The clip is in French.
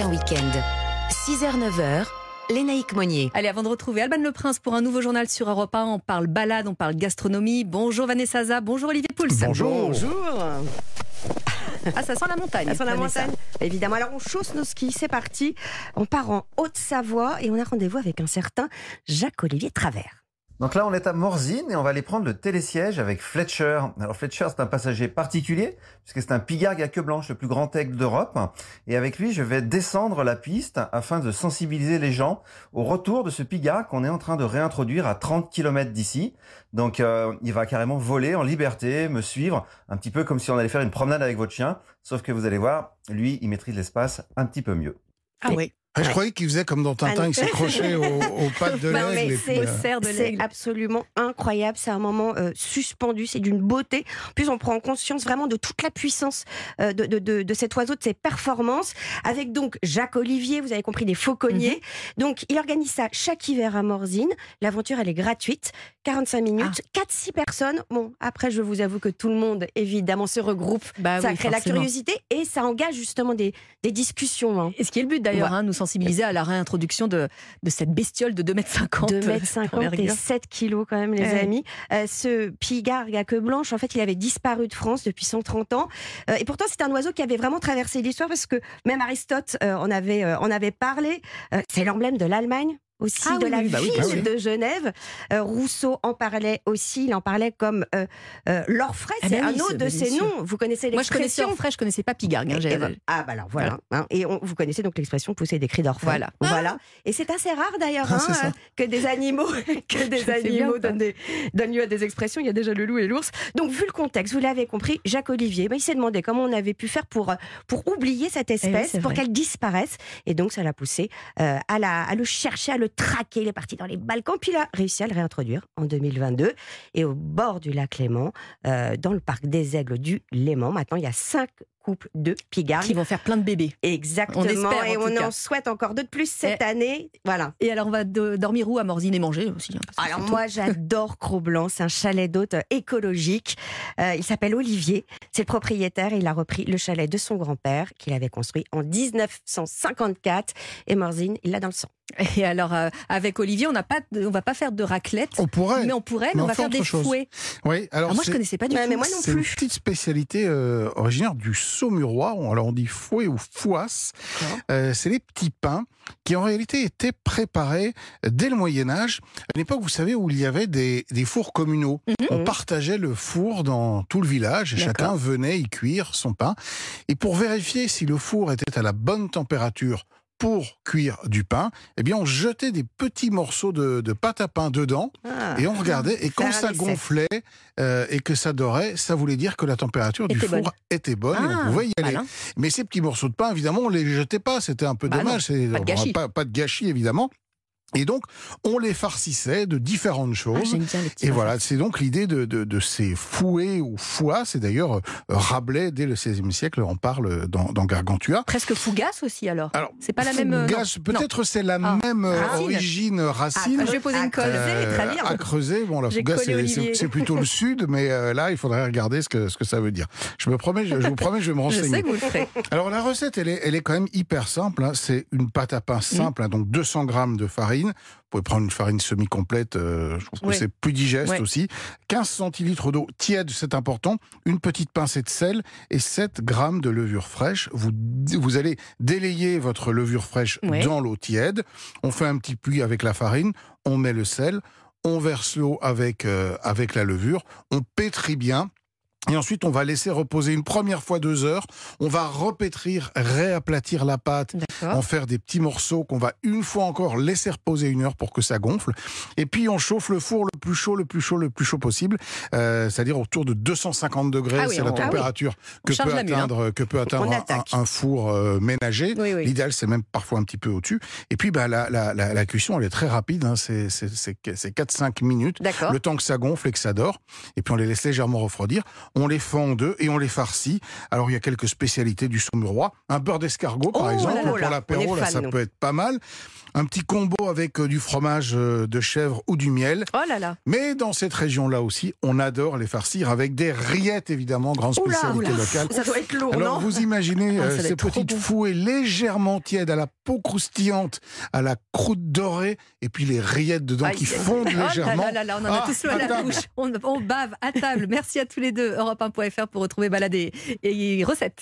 un week-end. 6h-9h, Lénaïque Monnier. Allez, avant de retrouver Alban Le Prince pour un nouveau journal sur Europe 1, on parle balade, on parle gastronomie. Bonjour Vanessa Zaza, bonjour Olivier Pouls. Bonjour. Ah, ça sent la montagne. Ça sent la montagne. Évidemment. Alors, on chausse nos skis, c'est parti. On part en Haute-Savoie et on a rendez-vous avec un certain Jacques-Olivier Travers. Donc là, on est à Morzine et on va aller prendre le télésiège avec Fletcher. Alors Fletcher, c'est un passager particulier puisque c'est un pigargue à queue blanche, le plus grand aigle d'Europe. Et avec lui, je vais descendre la piste afin de sensibiliser les gens au retour de ce pigargue qu'on est en train de réintroduire à 30 km d'ici. Donc euh, il va carrément voler en liberté, me suivre, un petit peu comme si on allait faire une promenade avec votre chien. Sauf que vous allez voir, lui, il maîtrise l'espace un petit peu mieux. Ah oui. Ah, Je croyais qu'il faisait comme dans Tintin, il s'accrochait aux, aux pattes de Bah, l'aigle. et c'est- euh, cerf de C'est l'aigle. absolument incroyable. C'est un moment euh, suspendu. C'est d'une beauté. En plus, on prend conscience vraiment de toute la puissance euh, de, de- de- de cet oiseau, de ses performances. Avec donc Jacques Olivier, vous avez compris, des fauconniers. Donc, il organise ça chaque hiver à Morzine. L'aventure, elle est gratuite. 45 minutes, 4-6 personnes. Bon, après, je vous avoue que tout le monde, évidemment, se regroupe. Bah ça oui, crée la curiosité et ça engage justement des, des discussions. hein. Et ce qui est le but d'ailleurs, Ouais. hein, nous sensibiliser à la réintroduction de, de cette bestiole de 2,50 m. 2m50 et d'envergure. 7 kilos quand même les Ouais. amis. Euh, ce pigargue à queue blanche, en fait, il avait disparu de France depuis 130 ans. Euh, et pourtant, c'est un oiseau qui avait vraiment traversé l'histoire parce que même Aristote euh, en, avait, en avait parlé. C'est l'emblème de l'Allemagne aussi Ah de oui, la bah oui, ville de Genève. Euh, Rousseau en parlait aussi, il en parlait comme euh, euh, l'orfraie, Ah c'est ben un autre de ses noms. Vous connaissez Moi je connaissais l'expression Orfraie, je connaissais pas Pigargue. hein, ah bah alors voilà. hein. et on- vous connaissez donc l'expression pousser des cris d'orfraie. Voilà. Voilà. Et c'est assez rare d'ailleurs Ah, hein, euh, que des animaux, que des Je animaux donnent, des- donnent lieu à des expressions. Il y a déjà le loup et l'ours. Donc vu le contexte, vous l'avez compris, Jacques Olivier, ben, il s'est demandé comment on avait pu faire pour euh, pour oublier cette espèce, Eh c'est pour qu'elle disparaisse. Et donc ça l'a poussé à, la, à le chercher, à le traquer. Il est parti dans les Balkans, puis il a réussi à le réintroduire en 2022. Et au bord du lac Léman, euh, dans le parc des Aigles du Léman, maintenant il y a cinq couples de pigargues. Qui vont faire plein de bébés. Exactement. On espère, et en on en souhaite encore deux de plus cette Eh. année. Voilà. Et alors on va de- dormir où à Morzine et manger aussi. hein, Alors moi j'adore Cro-Blanc, c'est un chalet d'hôte euh, écologique. Euh, il s'appelle Olivier, c'est le propriétaire et il a repris le chalet de son grand-père qu'il avait construit en 1954 et Morzine, il l'a dans le sang. Et alors euh, avec Olivier, on n'a pas, on va pas faire de raclette, On pourrait. mais on pourrait, mais Mais on on va faire des chose. fouets. Oui, alors Alors moi je c'est- connaissais pas du Ouais, tout. mais moi non c'est une plus. petite spécialité euh, originaire du Saumurois. On- Alors on dit fouet ou fouasse. Euh, c'est les petits pains qui en réalité étaient préparés dès le Moyen Âge, à une époque, vous savez, où il y avait des, des fours communaux. On partageait le four dans tout le village et chacun venait y cuire son pain. Et pour vérifier si le four était à la bonne température pour cuire du pain, eh bien on jetait des petits morceaux de, de pâte à pain dedans Ah. et on regardait. Et quand ça gonflait euh, et que ça dorait, ça voulait dire que la température du four bonne. était bonne et Ah, on pouvait y aller. Mais ces petits morceaux de pain, évidemment, on les jetait pas. C'était un peu Bah dommage. C'est- pas de gâchis. Pas, pas de gâchis, évidemment. Et donc, on les farcissait de différentes Ah, choses. Et voilà, c'est donc l'idée de, de, de ces fouets ou foies. C'est d'ailleurs euh, Rabelais, dès le XVIe siècle, en parle dans, dans Gargantua. Presque fougasse aussi alors. Alors, C'est pas la même, euh, peut-être c'est la Ah, même euh, racine. origine racine. Ah, je vais poser une colle. Euh, très bien. à creuser. Bon, la fougasse, c'est- plutôt le sud, mais euh, là, il faudrait regarder ce que, ce que ça veut dire. Je me promets, je, je vous promets, je vais me Je renseigner. sais que vous le ferez. Alors la recette, elle est, elle est quand même hyper simple. hein. C'est une pâte à pain simple, hein, donc 200 grammes de farine. Vous pouvez prendre une farine semi-complète, euh, je trouve que c'est plus digeste aussi. 15 centilitres d'eau tiède, c'est important. Une petite pincée de sel et 7 grammes de levure fraîche. Vous, vous allez délayer votre levure fraîche dans l'eau tiède. On fait un petit puits avec la farine, on met le sel, on verse l'eau avec, euh, avec la levure, on pétrit bien. Et ensuite, on va laisser reposer une première fois deux heures. On va repétrir, réaplatir la pâte, en faire des petits morceaux qu'on va une fois encore laisser reposer une heure pour que ça gonfle. Et puis, on chauffe le four le plus chaud, le plus chaud, le plus chaud possible. Euh, C'est-à-dire autour de 250 degrés. Ah oui, c'est la ah oui. température que, peut la hein. atteindre, que peut atteindre un- four euh, ménager. Oui, oui. L'idéal, c'est même parfois un petit peu au-dessus. Et puis, bah, la, la, la, cuisson, elle est très rapide. Hein. C'est c'est- c'est- c'est 4-5 minutes. Le temps que ça gonfle et que ça dort. Et puis on les laisse légèrement refroidir. On les fend en deux et on les farcit. Alors il y a quelques spécialités du saumurois. Un beurre d'escargot par Oh exemple là là, pour l'apéro, là, ça nous. peut être pas mal. Un petit combo avec euh, du fromage euh, de chèvre ou du miel. Oh là là. Mais dans cette région-là aussi, on adore les farcir avec des rillettes, évidemment, grande spécialité locale. Ça doit être lourd, Alors non vous imaginez Ah, euh, ces petites fouets légèrement tièdes à la peau croustillante, à la croûte dorée, et puis les rillettes dedans qui fondent Oh légèrement. là là là, on en a Ah, tous à la bouche. On, on bave à table. Merci à tous les deux. Europe1.fr pour retrouver balade et, et recettes.